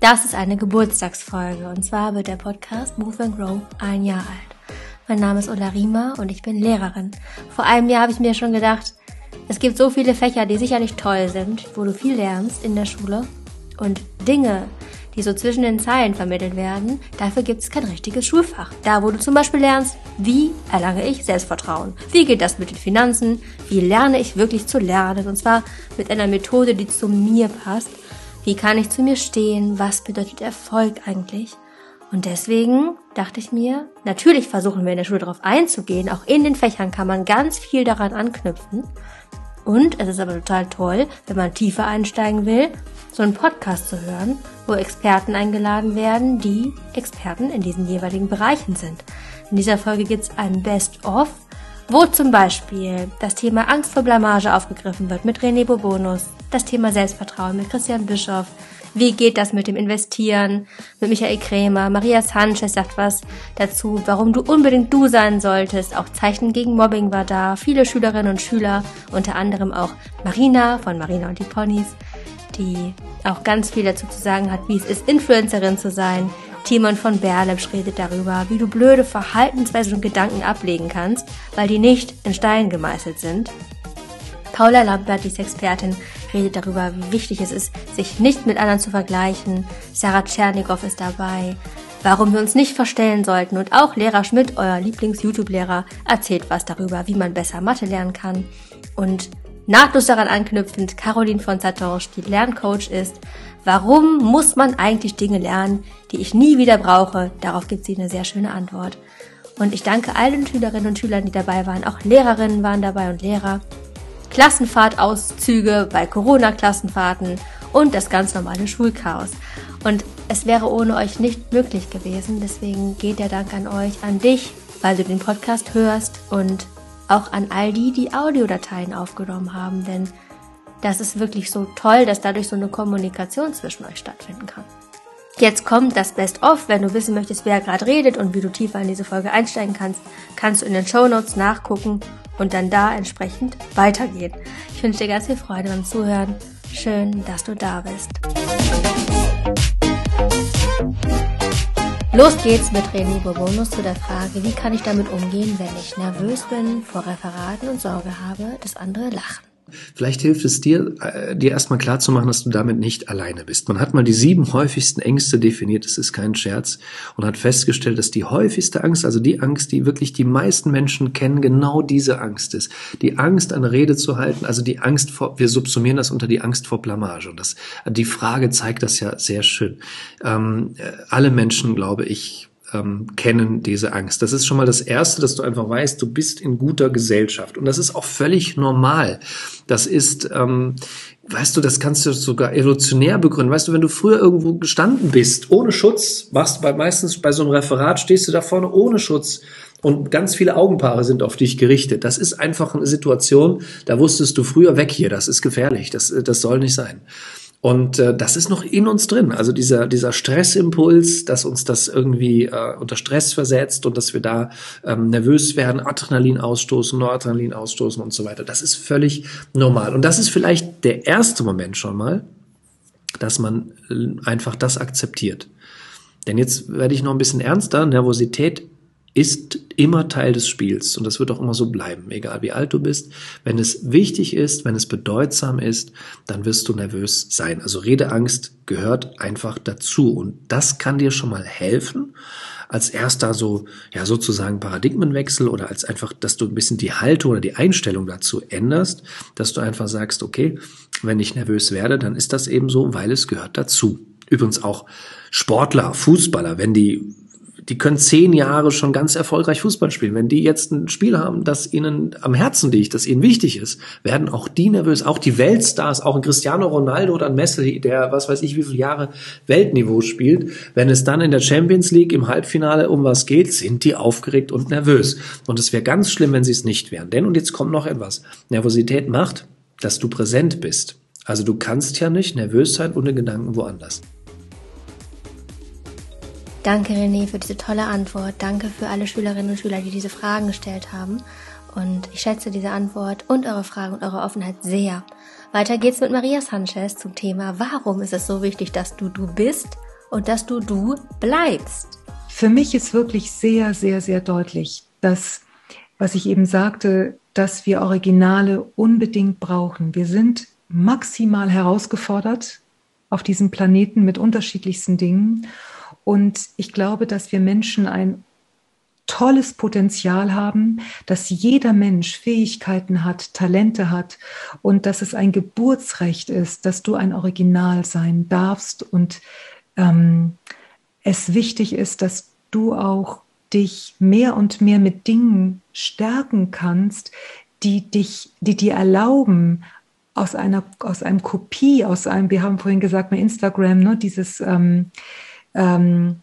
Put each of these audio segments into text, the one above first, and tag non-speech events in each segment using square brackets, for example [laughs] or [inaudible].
Das ist eine Geburtstagsfolge und zwar wird der Podcast Move and Grow ein Jahr alt. Mein Name ist Ulla Riemer und ich bin Lehrerin. Vor einem Jahr habe ich mir schon gedacht, es gibt so viele Fächer, die sicherlich toll sind, wo du viel lernst in der Schule und Dinge, die so zwischen den Zeilen vermittelt werden, dafür gibt es kein richtiges Schulfach. Da, wo du zum Beispiel lernst, wie erlange ich Selbstvertrauen? Wie geht das mit den Finanzen? Wie lerne ich wirklich zu lernen? Und zwar mit einer Methode, die zu mir passt wie kann ich zu mir stehen? Was bedeutet Erfolg eigentlich? Und deswegen dachte ich mir, natürlich versuchen wir in der Schule darauf einzugehen. Auch in den Fächern kann man ganz viel daran anknüpfen. Und es ist aber total toll, wenn man tiefer einsteigen will, so einen Podcast zu hören, wo Experten eingeladen werden, die Experten in diesen jeweiligen Bereichen sind. In dieser Folge gibt es ein Best-of wo zum Beispiel das Thema Angst vor Blamage aufgegriffen wird mit René Bobonus, das Thema Selbstvertrauen mit Christian Bischoff, wie geht das mit dem Investieren? Mit Michael Krämer, Maria Sanchez sagt was dazu, warum du unbedingt du sein solltest, auch Zeichen gegen Mobbing war da, viele Schülerinnen und Schüler, unter anderem auch Marina von Marina und die Ponys, die auch ganz viel dazu zu sagen hat, wie es ist, Influencerin zu sein, Timon von Berlepsch redet darüber, wie du blöde Verhaltensweisen und Gedanken ablegen kannst, weil die nicht in Stein gemeißelt sind. Paula Lambert, die ist Expertin, redet darüber, wie wichtig es ist, sich nicht mit anderen zu vergleichen. Sarah Tschernikow ist dabei. Warum wir uns nicht verstellen sollten und auch Lehrer Schmidt, euer Lieblings-YouTube-Lehrer, erzählt was darüber, wie man besser Mathe lernen kann. Und nahtlos daran anknüpfend Caroline von Satorsch, die Lerncoach ist, Warum muss man eigentlich Dinge lernen, die ich nie wieder brauche? Darauf gibt sie eine sehr schöne Antwort. Und ich danke allen Schülerinnen und Schülern, die dabei waren. Auch Lehrerinnen waren dabei und Lehrer. Klassenfahrtauszüge bei Corona-Klassenfahrten und das ganz normale Schulchaos. Und es wäre ohne euch nicht möglich gewesen. Deswegen geht der Dank an euch, an dich, weil du den Podcast hörst und auch an all die, die Audiodateien aufgenommen haben. Denn das ist wirklich so toll, dass dadurch so eine Kommunikation zwischen euch stattfinden kann. Jetzt kommt das Best-of. Wenn du wissen möchtest, wer gerade redet und wie du tiefer in diese Folge einsteigen kannst, kannst du in den Show Notes nachgucken und dann da entsprechend weitergehen. Ich wünsche dir ganz viel Freude beim Zuhören. Schön, dass du da bist. Los geht's mit René Bourbonus zu der Frage, wie kann ich damit umgehen, wenn ich nervös bin, vor Referaten und Sorge habe, dass andere lachen. Vielleicht hilft es dir, äh, dir erstmal klar zu machen, dass du damit nicht alleine bist. Man hat mal die sieben häufigsten Ängste definiert, das ist kein Scherz, und hat festgestellt, dass die häufigste Angst, also die Angst, die wirklich die meisten Menschen kennen, genau diese Angst ist. Die Angst, eine Rede zu halten, also die Angst vor, wir subsumieren das unter die Angst vor Blamage. Und das, die Frage zeigt das ja sehr schön. Ähm, äh, alle Menschen, glaube ich, ähm, kennen diese Angst. Das ist schon mal das Erste, dass du einfach weißt, du bist in guter Gesellschaft. Und das ist auch völlig normal. Das ist, ähm, weißt du, das kannst du sogar evolutionär begründen. Weißt du, wenn du früher irgendwo gestanden bist, ohne Schutz, machst bei, meistens bei so einem Referat, stehst du da vorne ohne Schutz. Und ganz viele Augenpaare sind auf dich gerichtet. Das ist einfach eine Situation, da wusstest du früher weg hier, das ist gefährlich, das, das soll nicht sein. Und äh, das ist noch in uns drin. Also dieser, dieser Stressimpuls, dass uns das irgendwie äh, unter Stress versetzt und dass wir da ähm, nervös werden, Adrenalin ausstoßen, Noradrenalin ausstoßen und so weiter. Das ist völlig normal. Und das ist vielleicht der erste Moment schon mal, dass man äh, einfach das akzeptiert. Denn jetzt werde ich noch ein bisschen ernster. Nervosität ist immer Teil des Spiels und das wird auch immer so bleiben, egal wie alt du bist. Wenn es wichtig ist, wenn es bedeutsam ist, dann wirst du nervös sein. Also Redeangst gehört einfach dazu und das kann dir schon mal helfen, als erster so, ja, sozusagen Paradigmenwechsel oder als einfach, dass du ein bisschen die Haltung oder die Einstellung dazu änderst, dass du einfach sagst, okay, wenn ich nervös werde, dann ist das eben so, weil es gehört dazu. Übrigens auch Sportler, Fußballer, wenn die die können zehn Jahre schon ganz erfolgreich Fußball spielen. Wenn die jetzt ein Spiel haben, das ihnen am Herzen liegt, das ihnen wichtig ist, werden auch die nervös, auch die Weltstars, auch ein Cristiano Ronaldo oder ein Messi, der was weiß ich wie viele Jahre Weltniveau spielt, wenn es dann in der Champions League im Halbfinale um was geht, sind die aufgeregt und nervös. Und es wäre ganz schlimm, wenn sie es nicht wären. Denn, und jetzt kommt noch etwas, Nervosität macht, dass du präsent bist. Also du kannst ja nicht nervös sein ohne Gedanken woanders. Danke René für diese tolle Antwort. Danke für alle Schülerinnen und Schüler, die diese Fragen gestellt haben. Und ich schätze diese Antwort und eure Fragen und eure Offenheit sehr. Weiter geht's mit Maria Sanchez zum Thema, warum ist es so wichtig, dass du du bist und dass du du bleibst? Für mich ist wirklich sehr, sehr, sehr deutlich, dass, was ich eben sagte, dass wir Originale unbedingt brauchen. Wir sind maximal herausgefordert auf diesem Planeten mit unterschiedlichsten Dingen. Und ich glaube, dass wir Menschen ein tolles Potenzial haben, dass jeder Mensch Fähigkeiten hat, Talente hat und dass es ein Geburtsrecht ist, dass du ein Original sein darfst und ähm, es wichtig ist, dass du auch dich mehr und mehr mit Dingen stärken kannst, die dich, die dir erlauben, aus einer, aus einem Kopie, aus einem, wir haben vorhin gesagt bei Instagram, ne, dieses ähm, ähm,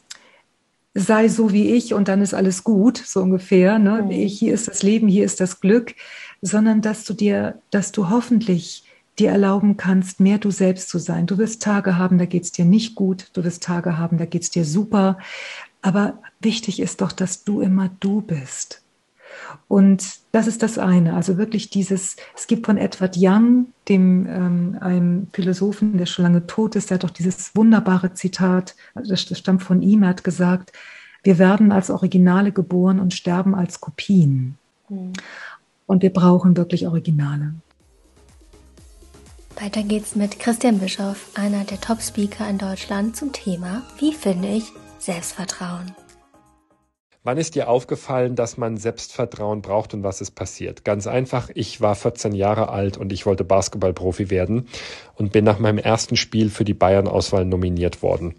sei so wie ich und dann ist alles gut, so ungefähr. Ne? Mhm. Hier ist das Leben, hier ist das Glück, sondern dass du dir, dass du hoffentlich dir erlauben kannst, mehr du selbst zu sein. Du wirst Tage haben, da geht's dir nicht gut, du wirst Tage haben, da geht's dir super. Aber wichtig ist doch, dass du immer du bist. Und das ist das eine. Also wirklich dieses, es gibt von Edward Young, dem ähm, einem Philosophen, der schon lange tot ist, der hat doch dieses wunderbare Zitat, also das, stammt von ihm, er hat gesagt, wir werden als Originale geboren und sterben als Kopien. Mhm. Und wir brauchen wirklich Originale. Weiter geht's mit Christian Bischoff, einer der Top-Speaker in Deutschland, zum Thema Wie finde ich Selbstvertrauen? Wann ist dir aufgefallen, dass man Selbstvertrauen braucht und was ist passiert? Ganz einfach, ich war 14 Jahre alt und ich wollte Basketballprofi werden und bin nach meinem ersten Spiel für die Bayern-Auswahl nominiert worden.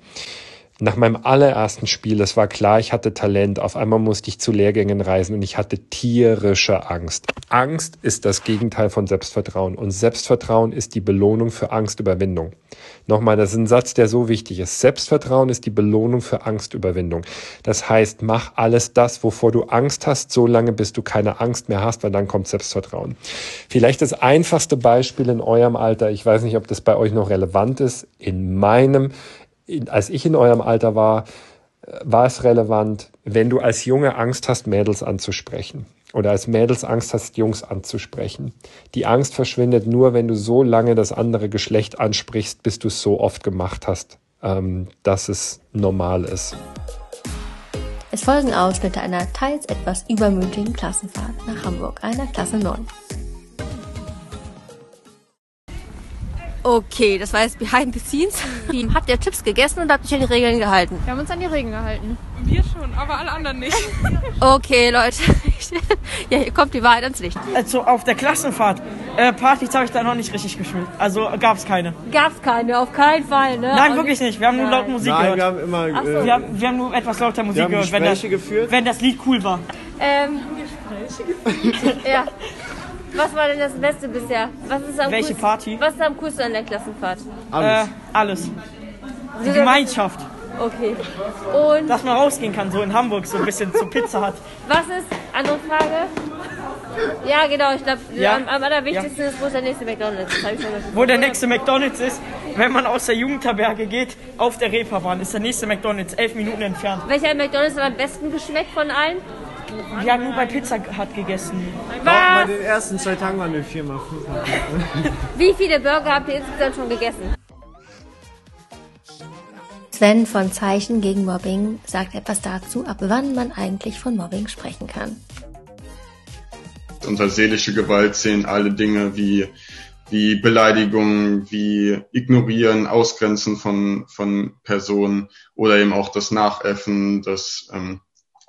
Nach meinem allerersten Spiel, es war klar, ich hatte Talent. Auf einmal musste ich zu Lehrgängen reisen und ich hatte tierische Angst. Angst ist das Gegenteil von Selbstvertrauen und Selbstvertrauen ist die Belohnung für Angstüberwindung. Nochmal, das ist ein Satz, der so wichtig ist. Selbstvertrauen ist die Belohnung für Angstüberwindung. Das heißt, mach alles das, wovor du Angst hast, so lange, bis du keine Angst mehr hast, weil dann kommt Selbstvertrauen. Vielleicht das einfachste Beispiel in eurem Alter, ich weiß nicht, ob das bei euch noch relevant ist, in meinem als ich in eurem Alter war, war es relevant, wenn du als Junge Angst hast, Mädels anzusprechen oder als Mädels Angst hast, Jungs anzusprechen. Die Angst verschwindet nur, wenn du so lange das andere Geschlecht ansprichst, bis du es so oft gemacht hast, ähm, dass es normal ist. Es folgen Ausschnitte einer teils etwas übermütigen Klassenfahrt nach Hamburg, einer Klasse 9. Okay, das war jetzt Behind the Scenes. habt ihr Chips gegessen und habt euch an die Regeln gehalten? Wir haben uns an die Regeln gehalten. Wir schon, aber alle anderen nicht. okay, Leute. [laughs] ja, hier kommt die Wahrheit ans Licht. Also auf der Klassenfahrt, äh, Partys habe ich da noch nicht richtig gespielt. Also gab es keine. Gab es keine, auf keinen Fall, ne? Nein, wirklich nicht. Wir haben nur laut Musik Nein, gehört. wir haben immer... Äh, wir, haben, wir haben nur etwas lauter Musik gehört, wenn das, geführt. wenn das Lied cool war. Ähm, ja. Was war denn das Beste bisher? Was ist am Welche coolsten, Party? Was ist am coolsten an der Klassenfahrt? Alles. Äh, alles. Die Gemeinschaft. Okay. Und Dass man rausgehen kann, so in Hamburg, so ein bisschen zur Pizza hat. was ist, andere Frage? Ja, genau, ich glaube, Ja. am, am allerwichtigsten ist, wo ist der nächste McDonalds? Wo der nächste McDonalds ist, wenn man aus der Jugendherberge geht, auf der Reeperbahn, ist der nächste McDonalds elf Minuten entfernt. Welcher McDonalds hat am besten geschmeckt von allen? Wir haben nur bei Pizza Hut gegessen. Bei Was? den ersten zwei Tagen waren wir viermal, fünfmal. [laughs] Wie viele Burger habt ihr insgesamt schon gegessen? Sven von Zeichen gegen Mobbing sagt etwas dazu, ab wann man eigentlich von Mobbing sprechen kann. Unter seelische Gewalt zählen alle Dinge wie, wie Beleidigungen, wie Ignorieren, Ausgrenzen von, von Personen oder eben auch das Nachäffen, das ähm,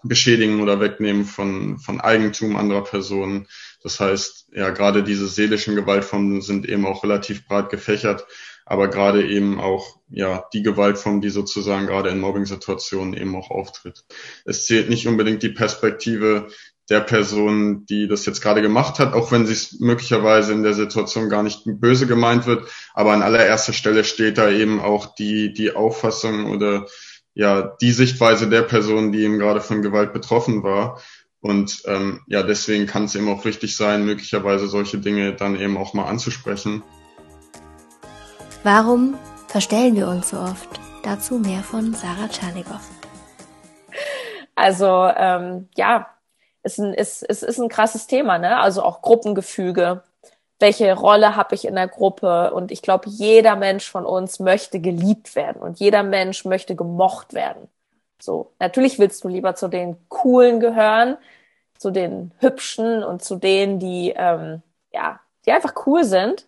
Beschädigen oder Wegnehmen von, von Eigentum anderer Personen. Das heißt, ja, gerade diese seelischen Gewaltformen sind eben auch relativ breit gefächert, aber gerade eben auch, ja, die Gewaltform, die sozusagen gerade in Mobbing-Situationen eben auch auftritt. Es zählt nicht unbedingt die Perspektive der Person, die das jetzt gerade gemacht hat, auch wenn sie es möglicherweise in der Situation gar nicht böse gemeint wird. Aber an allererster Stelle steht da eben auch die, die Auffassung oder ja, die Sichtweise der Person, die eben gerade von Gewalt betroffen war. Und ähm, ja, deswegen kann es eben auch wichtig sein, möglicherweise solche Dinge dann eben auch mal anzusprechen. Warum verstellen wir uns so oft? Dazu mehr von Sarah Tschernikow. Also ähm, ja, ist ein, ist, ist, ist ein krasses Thema, ne? Also auch Gruppengefüge. Welche Rolle habe ich in der Gruppe? Und ich glaube, jeder Mensch von uns möchte geliebt werden und jeder Mensch möchte gemocht werden. So, natürlich willst du lieber zu den Coolen gehören, zu den Hübschen und zu denen, die ähm, ja, die einfach cool sind.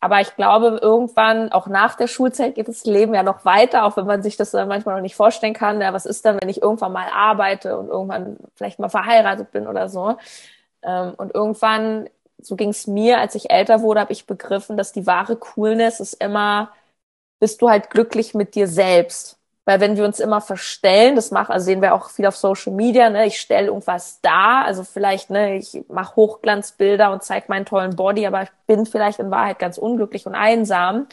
Aber ich glaube, irgendwann, auch nach der Schulzeit, geht das Leben ja noch weiter, auch wenn man sich das manchmal noch nicht vorstellen kann. Ja, was ist dann, wenn ich irgendwann mal arbeite und irgendwann vielleicht mal verheiratet bin oder so? Ähm, und irgendwann, so ging es mir, als ich älter wurde, habe ich begriffen, dass die wahre Coolness ist immer, bist du halt glücklich mit dir selbst. Weil wenn wir uns immer verstellen, das macht, also sehen wir auch viel auf Social Media, ne, ich stelle irgendwas da, also vielleicht, ne, ich mache Hochglanzbilder und zeige meinen tollen Body, aber ich bin vielleicht in Wahrheit ganz unglücklich und einsam.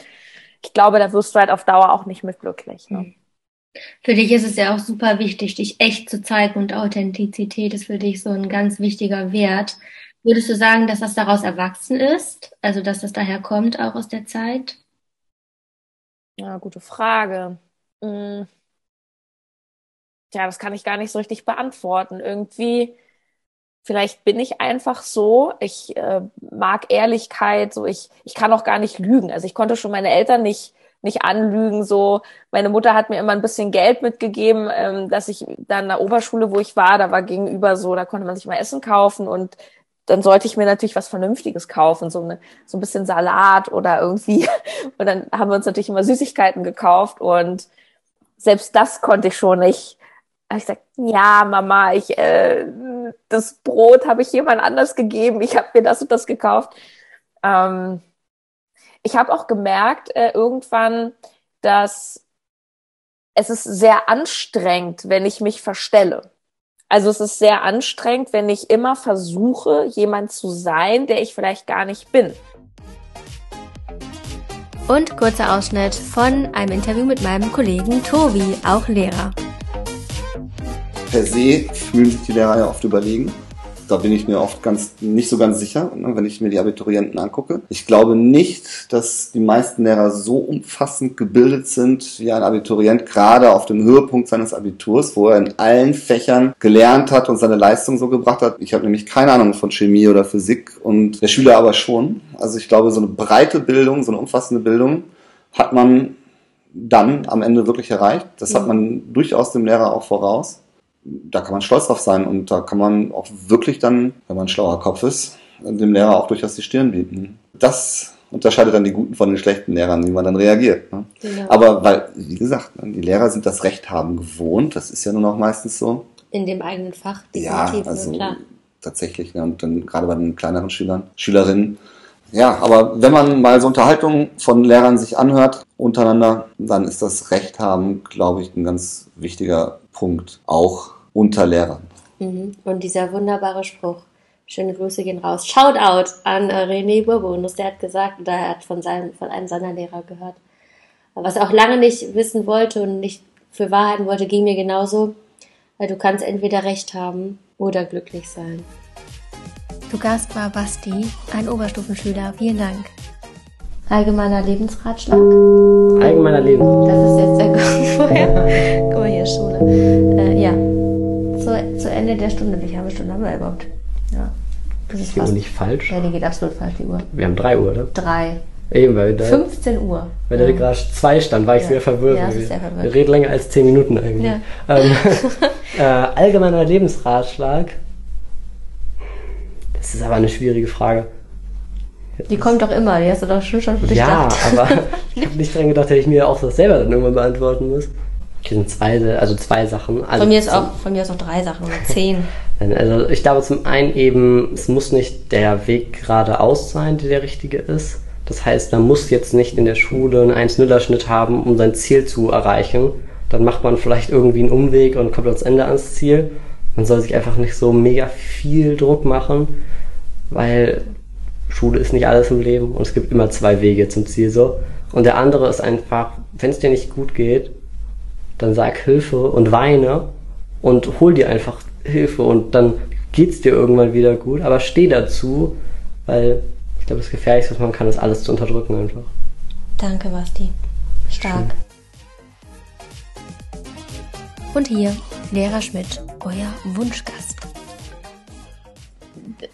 Ich glaube, da wirst du halt auf Dauer auch nicht mit glücklich. Ne? Für dich ist es ja auch super wichtig, dich echt zu zeigen und Authentizität ist für dich so ein ganz wichtiger Wert. Würdest du sagen, dass das daraus erwachsen ist? Also, dass das daher kommt, auch aus der Zeit? Ja, gute Frage. Hm. Ja, das kann ich gar nicht so richtig beantworten. Irgendwie, vielleicht bin ich einfach so. Ich äh, mag Ehrlichkeit, so ich, ich kann auch gar nicht lügen. Also ich konnte schon meine Eltern nicht nicht anlügen. So, meine Mutter hat mir immer ein bisschen Geld mitgegeben, ähm, dass ich dann in der Oberschule, wo ich war, da war gegenüber so, da konnte man sich mal Essen kaufen und dann sollte ich mir natürlich was Vernünftiges kaufen, so, eine, so ein bisschen Salat oder irgendwie. [laughs] Und dann haben wir uns natürlich immer Süßigkeiten gekauft und selbst das konnte ich schon nicht. Aber ich sagte, ja, Mama, ich, äh, das Brot habe ich jemand anders gegeben, ich habe mir das und das gekauft. Ähm, ich habe auch gemerkt äh, irgendwann, dass es ist sehr anstrengend, wenn ich mich verstelle. Also es ist sehr anstrengend, wenn ich immer versuche, jemand zu sein, der ich vielleicht gar nicht bin. Und kurzer Ausschnitt von einem Interview mit meinem Kollegen Tobi, auch Lehrer. Per se fühlen sich die Lehrer ja oft überlegen da bin ich mir oft ganz nicht so ganz sicher, ne, wenn ich mir die Abiturienten angucke. Ich glaube nicht, dass die meisten Lehrer so umfassend gebildet sind wie ein Abiturient, gerade auf dem Höhepunkt seines Abiturs, wo er in allen Fächern gelernt hat und seine Leistung so gebracht hat. Ich habe nämlich keine Ahnung von Chemie oder Physik und der Schüler aber schon. Also ich glaube, so eine breite Bildung, so eine umfassende Bildung hat man dann am Ende wirklich erreicht. Das hat man durchaus dem Lehrer auch voraus da kann man stolz drauf sein und da kann man auch wirklich dann, wenn man ein schlauer Kopf ist, dem Lehrer auch durchaus die Stirn bieten. Das unterscheidet dann die guten von den schlechten Lehrern, wie man dann reagiert. Ne? Genau. Aber weil, wie gesagt, ne, die Lehrer sind das Recht haben gewohnt, das ist ja nur noch meistens so. In dem eigenen Fach, definitiv, ja, also klar. tatsächlich, ne? und dann gerade bei den kleineren Schülern, Schülerinnen. Ja, aber wenn man mal so Unterhaltungen von Lehrern sich anhört untereinander, dann ist das Recht haben, glaube ich, ein ganz wichtiger Punkt. Auch unter Lehrern. Mhm. Und dieser wunderbare Spruch, schöne Grüße gehen raus. Shoutout an äh, René Bourbonus, der hat gesagt, oder er hat von, seinem, von einem seiner Lehrer gehört. Was er auch lange nicht wissen wollte und nicht für Wahrheiten wollte, ging mir genauso. Weil du kannst entweder Recht haben oder glücklich sein. Zu Gast war Basti, ein Oberstufenschüler. Vielen Dank. Allgemeiner Lebensratschlag. Allgemeiner Lebensratschlag. Das ist jetzt der Grund [laughs] vorher. Guck mal, hier ist Schule. Äh, ja, zu, zu Ende der Stunde. Welche halbe Stunde haben wir überhaupt? Ja. Das ist die Uhr nicht falsch? Ja, die geht absolut falsch, die Uhr. Wir haben 3 Uhr, oder? 3. Eben, weil da, 15 Uhr. Weil da gerade 2 stand, war ich ja. sehr verwirrt. Ja, sehr verwirrt. Wir reden länger als 10 Minuten eigentlich. Ja. Ähm, [laughs] äh, allgemeiner Lebensratschlag. Das ist aber eine schwierige Frage. Die kommt doch immer, die hast du doch schon schon für dich Ja, aber [laughs] ich habe nicht dran gedacht, dass ich mir auch das selber dann irgendwann beantworten muss. Hier sind zwei, also zwei Sachen. Also von, mir ist auch, von mir ist auch drei Sachen oder zehn. [laughs] Also ich glaube zum einen eben, es muss nicht der Weg geradeaus sein, der der richtige ist. Das heißt, man muss jetzt nicht in der Schule einen 1-0-Schnitt haben, um sein Ziel zu erreichen. Dann macht man vielleicht irgendwie einen Umweg und kommt ans Ende ans Ziel. Man soll sich einfach nicht so mega viel Druck machen, weil Schule ist nicht alles im Leben und es gibt immer zwei Wege zum Ziel so. Und der andere ist einfach, wenn es dir nicht gut geht, dann sag Hilfe und weine und hol dir einfach Hilfe und dann geht's dir irgendwann wieder gut, aber steh dazu, weil ich glaube, das Gefährlichste, was man kann, ist alles zu unterdrücken einfach. Danke, Basti. Stark. Schön. Und hier Lehrer Schmidt, euer Wunschgast.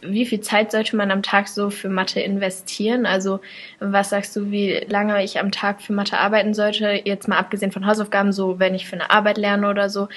Wie viel Zeit sollte man am Tag so für Mathe investieren? Also was sagst du, wie lange ich am Tag für Mathe arbeiten sollte? Jetzt mal abgesehen von Hausaufgaben, so wenn ich für eine Arbeit lerne oder so.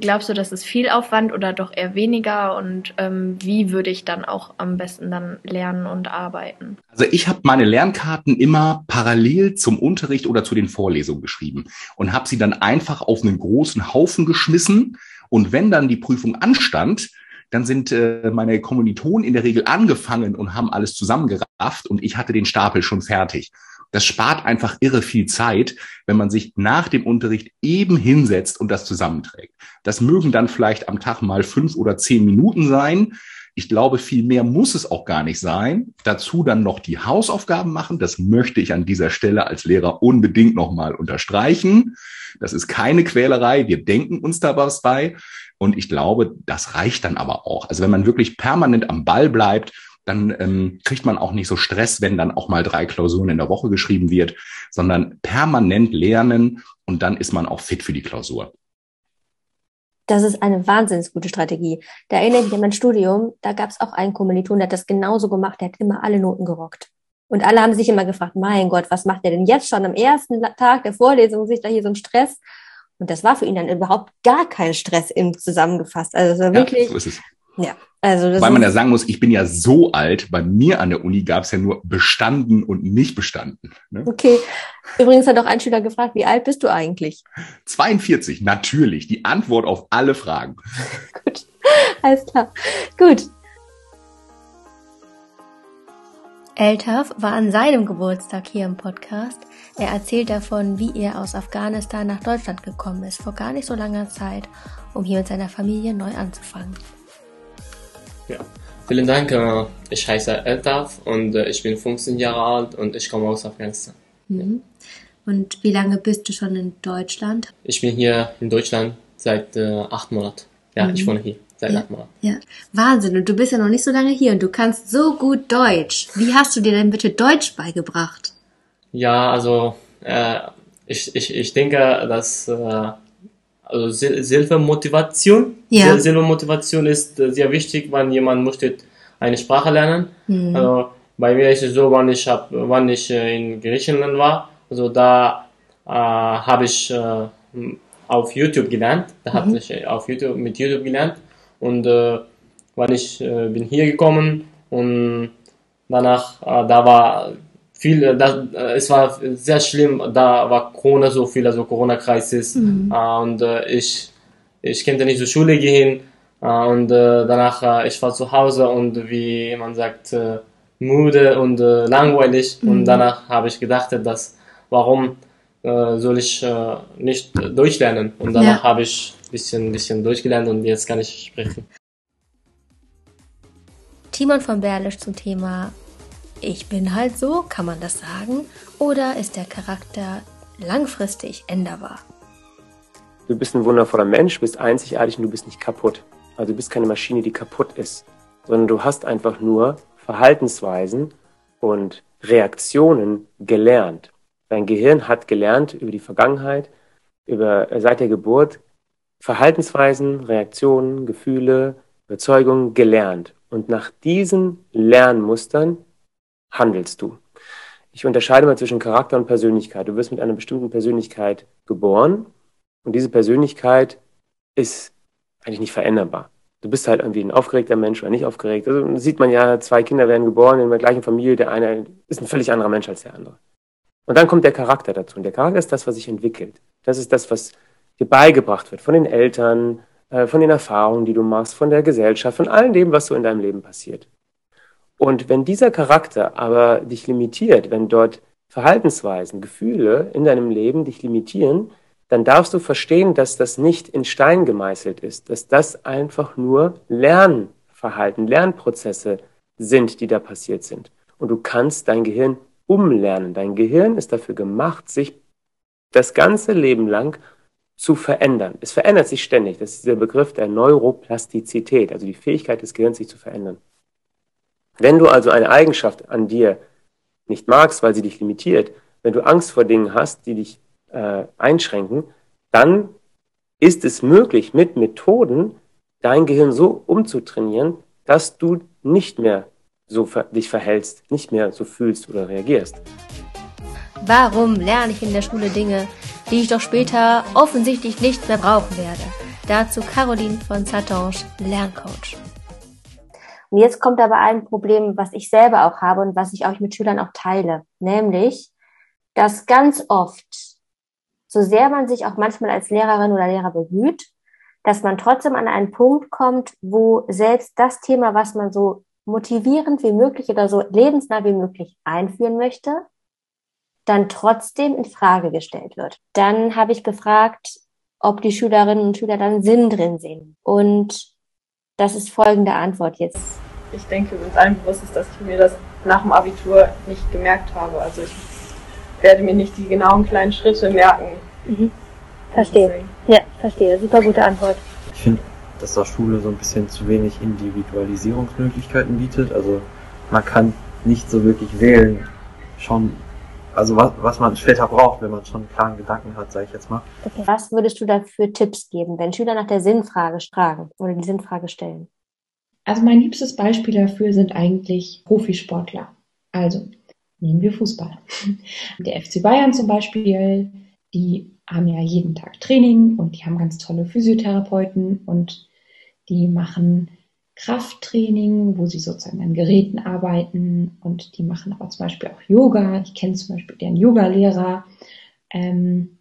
Glaubst du, das ist viel Aufwand oder doch eher weniger? Und ähm, wie würde ich dann auch am besten dann lernen und arbeiten? Also ich habe meine Lernkarten immer parallel zum Unterricht oder zu den Vorlesungen geschrieben und habe sie dann einfach auf einen großen Haufen geschmissen. Und wenn dann die Prüfung anstand, dann sind äh, meine Kommilitonen in der Regel angefangen und haben alles zusammengerafft und ich hatte den Stapel schon fertig. Das spart einfach irre viel Zeit, wenn man sich nach dem Unterricht eben hinsetzt und das zusammenträgt. Das mögen dann vielleicht am Tag mal fünf oder zehn Minuten sein. Ich glaube, viel mehr muss es auch gar nicht sein. Dazu dann noch die Hausaufgaben machen. Das möchte ich an dieser Stelle als Lehrer unbedingt nochmal unterstreichen. Das ist keine Quälerei. Wir denken uns da was bei. Und ich glaube, das reicht dann aber auch. Also wenn man wirklich permanent am Ball bleibt, dann ähm, kriegt man auch nicht so Stress, wenn dann auch mal drei Klausuren in der Woche geschrieben wird, sondern permanent lernen und dann ist man auch fit für die Klausur. Das ist eine wahnsinnig gute Strategie. Da erinnere ich mich an mein Studium, da gab es auch einen Kommiliton, der hat das genauso gemacht, der hat immer alle Noten gerockt. Und alle haben sich immer gefragt, mein Gott, was macht der denn jetzt schon am ersten Tag der Vorlesung, sich da hier so ein Stress? Und das war für ihn dann überhaupt gar kein Stress im zusammengefasst. Also es war wirklich. Ja, so ist es. Ja, also das Weil man ja sagen muss, ich bin ja so alt, bei mir an der Uni gab es ja nur bestanden und nicht bestanden. Ne? Okay. Übrigens hat auch ein Schüler gefragt, wie alt bist du eigentlich? 42, natürlich. Die Antwort auf alle Fragen. [laughs] Gut, alles klar. Gut. Eltaf war an seinem Geburtstag hier im Podcast. Er erzählt davon, wie er aus Afghanistan nach Deutschland gekommen ist, vor gar nicht so langer Zeit, um hier mit seiner Familie neu anzufangen. Ja, vielen Dank. Äh, ich heiße Eltaf und äh, ich bin 15 Jahre alt und ich komme aus Afghanistan. Mhm. Und wie lange bist du schon in Deutschland? Ich bin hier in Deutschland seit äh, acht Monaten. Ja, mhm. ich wohne hier seit ja. acht Monaten. Ja, Wahnsinn. Und du bist ja noch nicht so lange hier und du kannst so gut Deutsch. Wie hast du dir denn bitte Deutsch beigebracht? Ja, also äh, ich, ich, ich denke, dass äh, also Silbermotivation, ja. Silbermotivation ist äh, sehr wichtig, wenn jemand möchte eine Sprache lernen. Mhm. Also bei mir ist es so, wenn ich hab, wann ich äh, in Griechenland war, also da äh, habe ich äh, auf YouTube gelernt, da mhm. habe ich auf YouTube mit YouTube gelernt und äh, wann ich äh, bin hier gekommen und danach äh, da war viel, äh, das, äh, es war sehr schlimm, da war Corona so viel, also Corona-Kreises mhm. äh, und ich, ich konnte nicht zur Schule gehen und danach, ich war zu Hause und wie man sagt, müde und langweilig mhm. und danach habe ich gedacht, dass warum soll ich nicht durchlernen und danach ja. habe ich ein bisschen, bisschen durchgelernt und jetzt kann ich sprechen. Timon von Berlisch zum Thema ich bin halt so, kann man das sagen? Oder ist der Charakter langfristig änderbar? Du bist ein wundervoller Mensch, bist einzigartig und du bist nicht kaputt. Also du bist keine Maschine, die kaputt ist, sondern du hast einfach nur Verhaltensweisen und Reaktionen gelernt. Dein Gehirn hat gelernt über die Vergangenheit, über seit der Geburt Verhaltensweisen, Reaktionen, Gefühle, Überzeugungen gelernt. Und nach diesen Lernmustern handelst du. Ich unterscheide mal zwischen Charakter und Persönlichkeit. Du wirst mit einer bestimmten Persönlichkeit geboren und diese Persönlichkeit ist eigentlich nicht veränderbar. Du bist halt irgendwie ein aufgeregter Mensch oder nicht aufgeregt. Also sieht man ja, zwei Kinder werden geboren in der gleichen Familie. Der eine ist ein völlig anderer Mensch als der andere. Und dann kommt der Charakter dazu. Und der Charakter ist das, was sich entwickelt. Das ist das, was dir beigebracht wird von den Eltern, äh, von den Erfahrungen, die du machst, von der Gesellschaft, von all dem, was so in deinem Leben passiert. Und wenn dieser Charakter aber dich limitiert, wenn dort Verhaltensweisen, Gefühle in deinem Leben dich limitieren, dann darfst du verstehen, dass das nicht in Stein gemeißelt ist, dass das einfach nur Lernverhalten, Lernprozesse sind, die da passiert sind. Und du kannst dein Gehirn umlernen. Dein Gehirn ist dafür gemacht, sich das ganze Leben lang zu verändern. Es verändert sich ständig. Das ist der Begriff der Neuroplastizität, also die Fähigkeit des Gehirns, sich zu verändern. Wenn du also eine Eigenschaft an dir nicht magst, weil sie dich limitiert, wenn du Angst vor Dingen hast, die dich äh, einschränken, dann ist es möglich, mit Methoden dein Gehirn so umzutrainieren, dass du nicht mehr so dich verhältst, nicht mehr so fühlst oder reagierst. Warum lerne ich in der Schule Dinge, die ich doch später offensichtlich nicht mehr brauchen werde? Dazu Caroline von Satange, Lerncoach. Und jetzt kommt aber ein Problem, was ich selber auch habe und was ich auch mit Schülern auch teile, nämlich, dass ganz oft, so sehr man sich auch manchmal als Lehrerin oder Lehrer bemüht, dass man trotzdem an einen Punkt kommt, wo selbst das Thema, was man so motivierend wie möglich oder so lebensnah wie möglich einführen möchte, dann trotzdem in Frage gestellt wird. Dann habe ich gefragt, ob die Schülerinnen und Schüler dann Sinn drin sehen. Und das ist folgende Antwort jetzt. Ich denke, uns allen bewusst ist, dass ich mir das nach dem Abitur nicht gemerkt habe. Also ich werde mir nicht die genauen kleinen Schritte merken. Mhm. Verstehe. Ja, verstehe. Super gute Antwort. Ich finde, dass da Schule so ein bisschen zu wenig Individualisierungsmöglichkeiten bietet. Also man kann nicht so wirklich wählen, schon also was, was man später braucht, wenn man schon einen klaren Gedanken hat, sage ich jetzt mal. Okay. Was würdest du da für Tipps geben, wenn Schüler nach der Sinnfrage fragen oder die Sinnfrage stellen? Also mein liebstes Beispiel dafür sind eigentlich Profisportler. Also nehmen wir Fußball. [laughs] Der FC Bayern zum Beispiel, die haben ja jeden Tag Training und die haben ganz tolle Physiotherapeuten und die machen Krafttraining, wo sie sozusagen an Geräten arbeiten und die machen aber zum Beispiel auch Yoga. Ich kenne zum Beispiel deren Yoga-Lehrer ähm,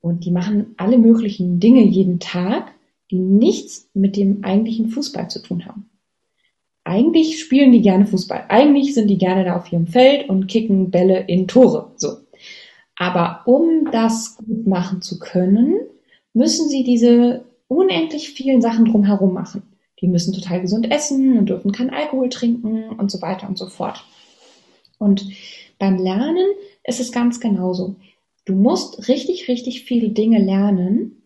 und die machen alle möglichen Dinge jeden Tag, die nichts mit dem eigentlichen Fußball zu tun haben. Eigentlich spielen die gerne Fußball. Eigentlich sind die gerne da auf ihrem Feld und kicken Bälle in Tore. So. Aber um das gut machen zu können, müssen sie diese unendlich vielen Sachen drumherum machen die müssen total gesund essen und dürfen keinen Alkohol trinken und so weiter und so fort. Und beim Lernen ist es ganz genauso. Du musst richtig, richtig viele Dinge lernen,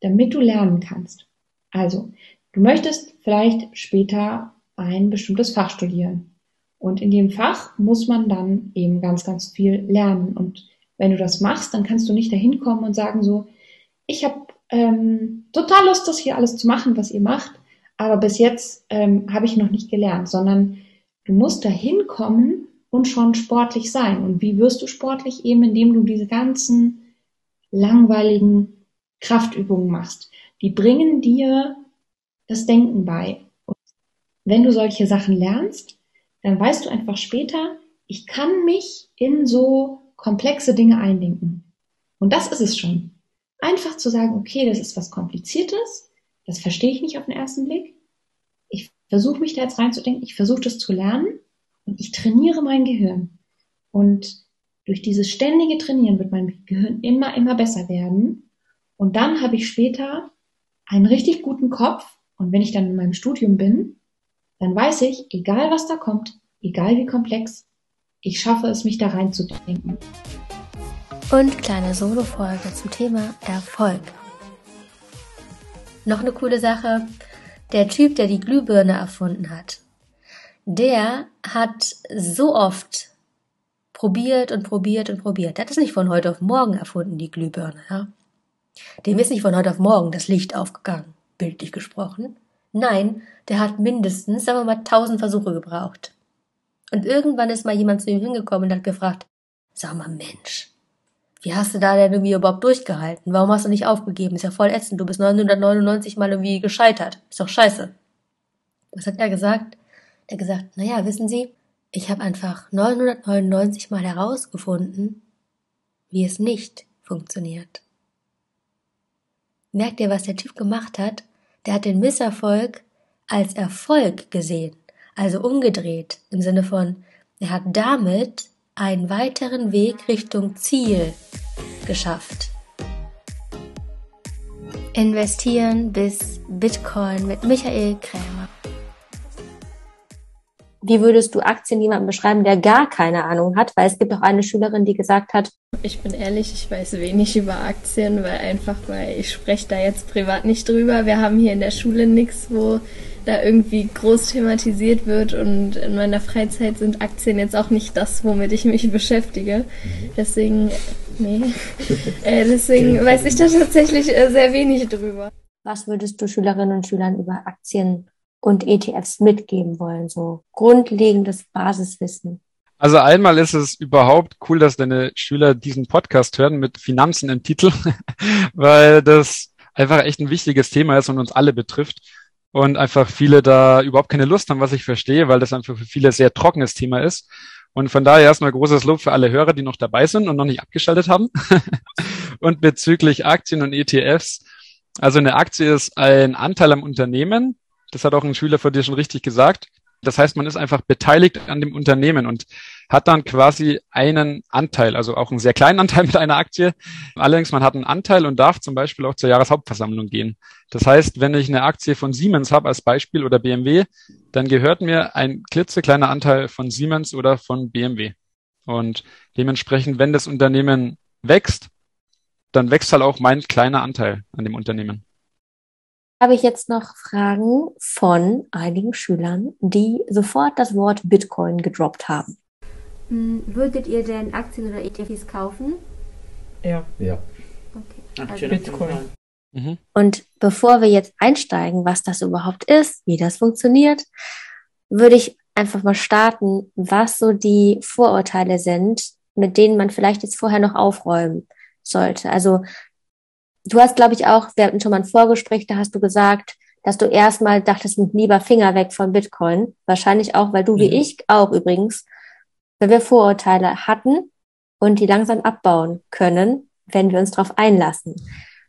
damit du lernen kannst. Also, du möchtest vielleicht später ein bestimmtes Fach studieren. Und in dem Fach muss man dann eben ganz, ganz viel lernen. Und wenn du das machst, dann kannst du nicht dahin kommen und sagen so, ich habe ähm, total Lust, das hier alles zu machen, was ihr macht aber bis jetzt ähm, habe ich noch nicht gelernt, sondern du musst da hinkommen und schon sportlich sein. Und wie wirst du sportlich? Eben indem du diese ganzen langweiligen Kraftübungen machst. Die bringen dir das Denken bei. Wenn du solche Sachen lernst, dann weißt du einfach später, ich kann mich in so komplexe Dinge eindenken. Und das ist es schon. Einfach zu sagen, okay, das ist was Kompliziertes, das verstehe ich nicht auf den ersten Blick. Ich versuche mich da jetzt reinzudenken, ich versuche das zu lernen und ich trainiere mein Gehirn. Und durch dieses ständige Trainieren wird mein Gehirn immer, immer besser werden. Und dann habe ich später einen richtig guten Kopf. Und wenn ich dann in meinem Studium bin, dann weiß ich, egal was da kommt, egal wie komplex, ich schaffe es, mich da reinzudenken. Und kleine Solo-Folge zum Thema Erfolg. Noch eine coole Sache. Der Typ, der die Glühbirne erfunden hat, der hat so oft probiert und probiert und probiert. Der hat es nicht von heute auf morgen erfunden, die Glühbirne, ja. Dem ist nicht von heute auf morgen das Licht aufgegangen, bildlich gesprochen. Nein, der hat mindestens, sagen wir mal, tausend Versuche gebraucht. Und irgendwann ist mal jemand zu ihm hingekommen und hat gefragt, sag mal Mensch, wie hast du da denn irgendwie überhaupt durchgehalten? Warum hast du nicht aufgegeben? Ist ja voll ätzend. Du bist 999 Mal irgendwie gescheitert. Ist doch scheiße. Was hat er gesagt? Er hat gesagt, naja, wissen Sie, ich habe einfach 999 Mal herausgefunden, wie es nicht funktioniert. Merkt ihr, was der Typ gemacht hat? Der hat den Misserfolg als Erfolg gesehen, also umgedreht, im Sinne von, er hat damit einen weiteren Weg Richtung Ziel geschafft. Investieren bis Bitcoin mit Michael Krämer. Wie würdest du Aktien jemandem beschreiben, der gar keine Ahnung hat? Weil es gibt auch eine Schülerin, die gesagt hat, ich bin ehrlich, ich weiß wenig über Aktien, weil einfach, weil ich spreche da jetzt privat nicht drüber. Wir haben hier in der Schule nichts, wo da irgendwie groß thematisiert wird und in meiner Freizeit sind Aktien jetzt auch nicht das, womit ich mich beschäftige. Mhm. Deswegen, nee, [laughs] äh, deswegen weiß ich da tatsächlich äh, sehr wenig drüber. Was würdest du Schülerinnen und Schülern über Aktien und ETFs mitgeben wollen? So grundlegendes Basiswissen. Also einmal ist es überhaupt cool, dass deine Schüler diesen Podcast hören mit Finanzen im Titel, [laughs] weil das einfach echt ein wichtiges Thema ist und uns alle betrifft und einfach viele da überhaupt keine Lust haben, was ich verstehe, weil das einfach für viele sehr trockenes Thema ist. Und von daher erstmal großes Lob für alle Hörer, die noch dabei sind und noch nicht abgeschaltet haben. [laughs] und bezüglich Aktien und ETFs. Also eine Aktie ist ein Anteil am Unternehmen. Das hat auch ein Schüler von dir schon richtig gesagt. Das heißt, man ist einfach beteiligt an dem Unternehmen und hat dann quasi einen Anteil, also auch einen sehr kleinen Anteil [laughs] mit einer Aktie. Allerdings, man hat einen Anteil und darf zum Beispiel auch zur Jahreshauptversammlung gehen. Das heißt, wenn ich eine Aktie von Siemens habe als Beispiel oder BMW, dann gehört mir ein klitzekleiner Anteil von Siemens oder von BMW. Und dementsprechend, wenn das Unternehmen wächst, dann wächst halt auch mein kleiner Anteil an dem Unternehmen habe ich jetzt noch Fragen von einigen Schülern, die sofort das Wort Bitcoin gedroppt haben. Hm, würdet ihr denn Aktien oder ETFs kaufen? Ja. Ja. Okay. Also Bitcoin. Mhm. Und bevor wir jetzt einsteigen, was das überhaupt ist, wie das funktioniert, würde ich einfach mal starten, was so die Vorurteile sind, mit denen man vielleicht jetzt vorher noch aufräumen sollte. Also du hast, glaube ich, auch, wir hatten schon mal ein Vorgespräch, da hast du gesagt, dass du erstmal dachtest, lieber Finger weg von Bitcoin. Wahrscheinlich auch, weil du mhm. wie ich auch übrigens, wenn wir Vorurteile hatten und die langsam abbauen können, wenn wir uns darauf einlassen.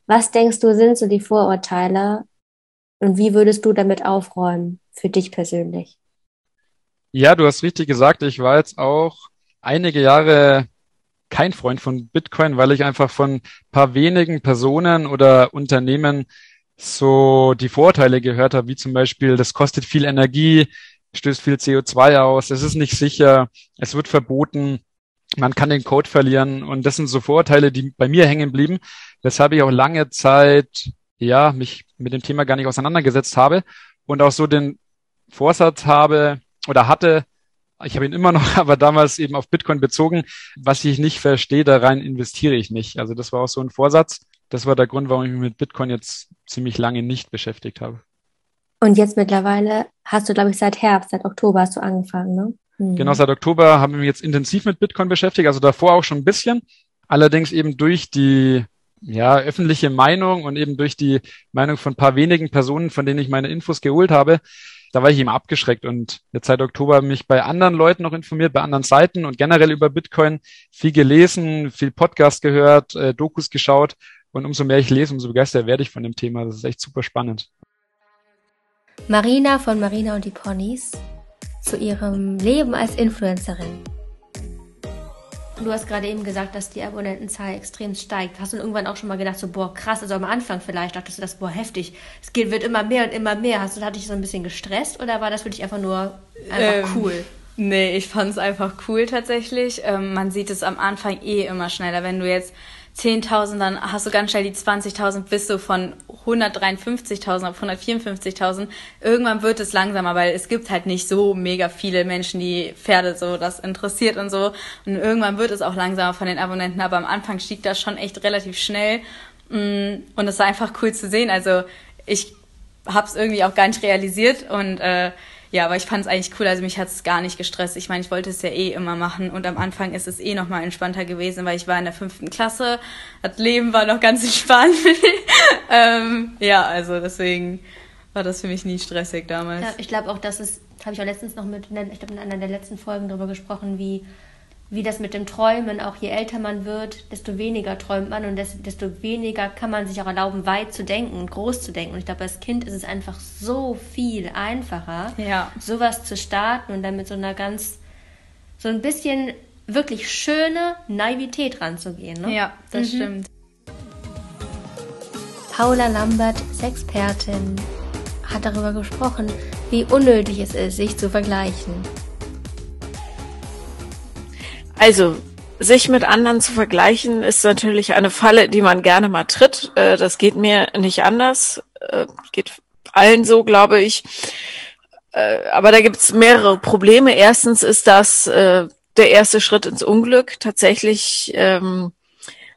Was denkst du, sind so die Vorurteile und wie würdest du damit aufräumen für dich persönlich? Ja, du hast richtig gesagt, ich war jetzt auch einige Jahre kein Freund von Bitcoin, weil ich einfach von paar wenigen Personen oder Unternehmen so die Vorteile gehört habe, wie zum Beispiel, das kostet viel Energie, stößt viel CO2 aus, es ist nicht sicher, es wird verboten, man kann den Code verlieren. Und das sind so Vorurteile, die bei mir hängen blieben, weshalb ich auch lange Zeit ja mich mit dem Thema gar nicht auseinandergesetzt habe und auch so den Vorsatz habe oder hatte, ich habe ihn immer noch, [laughs] aber damals eben auf Bitcoin bezogen. Was ich nicht verstehe, da rein investiere ich nicht. Also das war auch so ein Vorsatz. Das war der Grund, warum ich mich mit Bitcoin jetzt ziemlich lange nicht beschäftigt habe. Und jetzt mittlerweile hast du, glaube ich, seit Herbst, seit Oktober hast du angefangen, ne? Hm. Genau, seit Oktober haben wir mich jetzt intensiv mit Bitcoin beschäftigt, also davor auch schon ein bisschen. Allerdings eben durch die ja, öffentliche Meinung und eben durch die Meinung von ein paar wenigen Personen, von denen ich meine Infos geholt habe, da war ich eben abgeschreckt und jetzt seit Oktober mich bei anderen Leuten noch informiert, bei anderen Seiten und generell über Bitcoin viel gelesen, viel Podcast gehört, äh, Dokus geschaut und umso mehr ich lese, umso begeisterter werde ich von dem Thema. Das ist echt super spannend. Marina von Marina und die Ponys zu ihrem Leben als Influencerin. Du hast gerade eben gesagt, dass die Abonnentenzahl extrem steigt. Hast du irgendwann auch schon mal gedacht, so, boah, krass, also am Anfang vielleicht dachtest du das, boah, heftig. Es geht, wird immer mehr und immer mehr. Hast du, hat dich so ein bisschen gestresst oder war das für dich einfach nur einfach ähm, cool? Nee, ich fand es einfach cool tatsächlich. Ähm, man sieht es am Anfang eh immer schneller. Wenn du jetzt 10.000, dann hast du ganz schnell die 20.000, bist du von 153.000 auf 154.000. Irgendwann wird es langsamer, weil es gibt halt nicht so mega viele Menschen, die Pferde so das interessiert und so. Und irgendwann wird es auch langsamer von den Abonnenten, aber am Anfang stieg das schon echt relativ schnell. Mm, und es war einfach cool zu sehen. Also ich habe es irgendwie auch gar nicht realisiert und äh, ja, aber ich fand es eigentlich cool. Also mich hat es gar nicht gestresst. Ich meine, ich wollte es ja eh immer machen und am Anfang ist es eh noch mal entspannter gewesen, weil ich war in der fünften Klasse. Das Leben war noch ganz [laughs] entspannt. ähm, ja, also deswegen war das für mich nie stressig damals. Ja, ich glaube auch, das ist, habe ich auch letztens noch mit, ich glaube in einer der letzten Folgen darüber gesprochen, wie wie das mit dem Träumen, auch je älter man wird, desto weniger träumt man und desto weniger kann man sich auch erlauben, weit zu denken und groß zu denken. Und ich glaube, als Kind ist es einfach so viel einfacher, ja. sowas zu starten und dann mit so einer ganz, so ein bisschen wirklich schöne Naivität ranzugehen. Ne? Ja, das mhm. stimmt. Paula Lambert, Sexpertin, hat darüber gesprochen, wie unnötig es ist, sich zu vergleichen. Also, sich mit anderen zu vergleichen, ist natürlich eine Falle, die man gerne mal tritt. Äh, das geht mir nicht anders. Äh, geht allen so, glaube ich. Äh, aber da gibt's mehrere Probleme. Erstens ist das der erste Schritt ins Unglück. Tatsächlich ähm,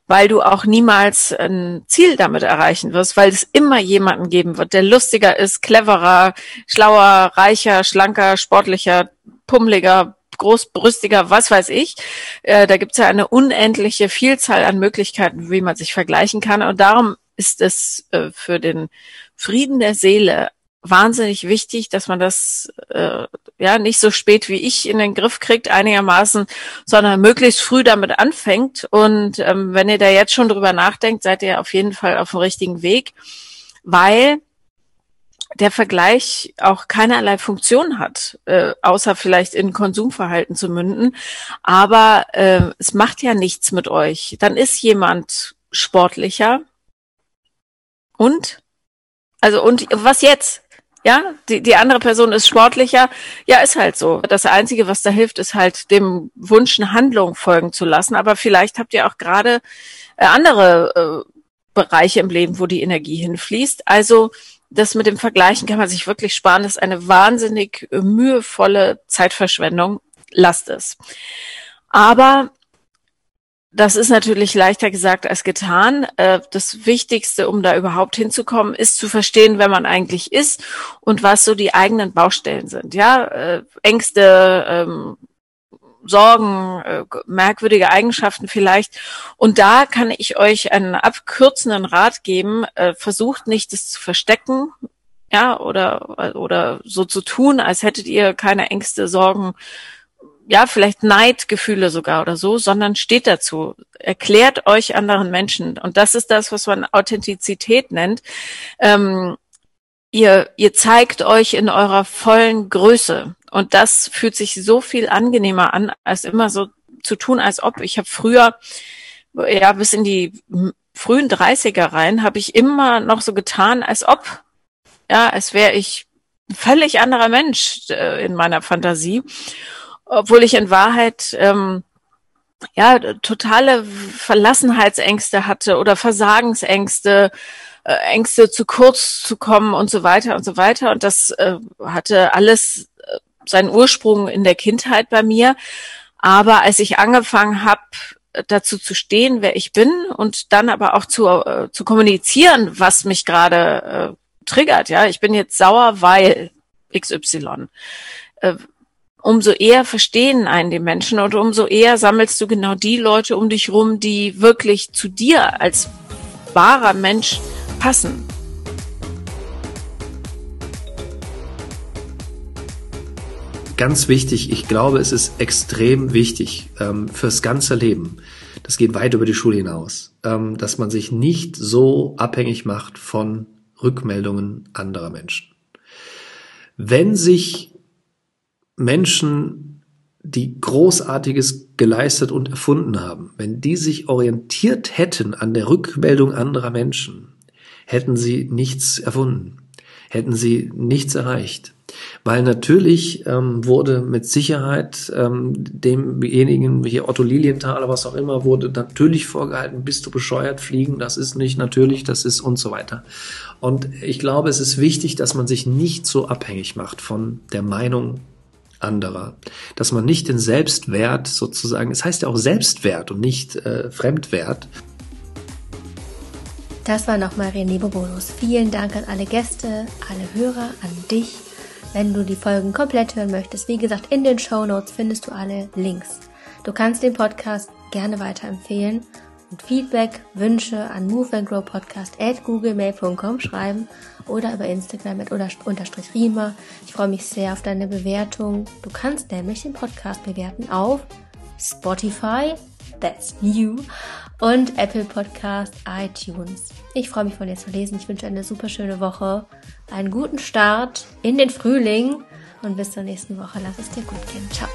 weil du auch niemals ein Ziel damit erreichen wirst, weil es immer jemanden geben wird, der lustiger ist, cleverer, schlauer, reicher, schlanker, sportlicher, pummeliger, großbrüstiger, was weiß ich. Äh, da gibt es ja eine unendliche Vielzahl an Möglichkeiten, wie man sich vergleichen kann. Und darum ist es äh, für den Frieden der Seele wahnsinnig wichtig, dass man das äh, ja nicht so spät wie ich in den Griff kriegt einigermaßen, sondern möglichst früh damit anfängt. Und ähm, wenn ihr da jetzt schon drüber nachdenkt, seid ihr auf jeden Fall auf dem richtigen Weg, weil der Vergleich auch keinerlei Funktion hat, äh, außer vielleicht in Konsumverhalten zu münden. Aber äh, es macht ja nichts mit euch. Dann ist jemand sportlicher und also und was jetzt? Ja, die, die andere Person ist sportlicher. Ja, ist halt so. Das Einzige, was da hilft, ist halt dem Wunsch, eine Handlung folgen zu lassen. Aber vielleicht habt ihr auch gerade äh, andere äh, Bereiche im Leben, wo die Energie hinfließt. Also das mit dem Vergleichen kann man sich wirklich sparen. Das ist eine wahnsinnig mühevolle Zeitverschwendung. Lasst es. Aber das ist natürlich leichter gesagt als getan. Äh, das Wichtigste, um da überhaupt hinzukommen, ist zu verstehen, wer man eigentlich ist und was so die eigenen Baustellen sind. Ja, äh, Ängste, ähm, Sorgen, äh, merkwürdige Eigenschaften vielleicht. Und da kann ich euch einen abkürzenden Rat geben. Versucht nicht, das zu verstecken, ja, oder, oder so zu tun, als hättet ihr keine Ängste, Sorgen, ja, vielleicht Neidgefühle sogar oder so, sondern steht dazu. Erklärt euch anderen Menschen. Und das ist das, was man Authentizität nennt. Ähm, ihr, ihr zeigt euch in eurer vollen Größe. Und das fühlt sich so viel angenehmer an, als immer so zu tun, als ob. Ich habe früher, ja, bis in die frühen 30er rein, habe ich immer noch so getan, als ob, ja, als wäre ich ein völlig anderer Mensch äh, in meiner Fantasie obwohl ich in Wahrheit ähm, ja totale Verlassenheitsängste hatte oder Versagensängste, äh, Ängste zu kurz zu kommen und so weiter und so weiter. Und das äh, hatte alles seinen Ursprung in der Kindheit bei mir. Aber als ich angefangen habe, dazu zu stehen, wer ich bin und dann aber auch zu, äh, zu kommunizieren, was mich gerade äh, triggert. Ja, ich bin jetzt sauer, weil XY. Äh, umso eher verstehen einen die Menschen und umso eher sammelst du genau die Leute um dich rum, die wirklich zu dir als wahrer Mensch passen. Ganz wichtig, ich glaube, es ist extrem wichtig ähm, fürs ganze Leben. Das geht weit über die Schule hinaus, ähm, dass man sich nicht so abhängig macht von Rückmeldungen anderer Menschen. Wenn sich Menschen, die Großartiges geleistet und erfunden haben, wenn die sich orientiert hätten an der Rückmeldung anderer Menschen, hätten sie nichts erfunden, hätten sie nichts erreicht. Weil natürlich ähm, wurde mit Sicherheit ähm, demjenigen, hier Otto Lilienthal oder was auch immer, wurde natürlich vorgehalten, bist du bescheuert, fliegen, das ist nicht natürlich, das ist und so weiter. Und ich glaube, es ist wichtig, dass man sich nicht so abhängig macht von der Meinung anderer. Dass man nicht den Selbstwert sozusagen, es heißt ja auch Selbstwert und nicht äh, Fremdwert. Das war nochmal René Bobonus. Vielen Dank an alle Gäste, alle Hörer, an dich. Wenn du die Folgen komplett hören möchtest, wie gesagt, in den Show Notes findest du alle Links. Du kannst den Podcast gerne weiterempfehlen und Feedback, Wünsche an moveandgrowpodcast at googlemail.com schreiben oder über Instagram mit unterstrich Rima. Ich freue mich sehr auf deine Bewertung. Du kannst nämlich den Podcast bewerten auf Spotify, that's new, und Apple Podcast, iTunes. Ich freue mich von dir zu lesen. Ich wünsche eine super schöne Woche, einen guten Start in den Frühling und bis zur nächsten Woche. Lass es dir gut gehen. Ciao.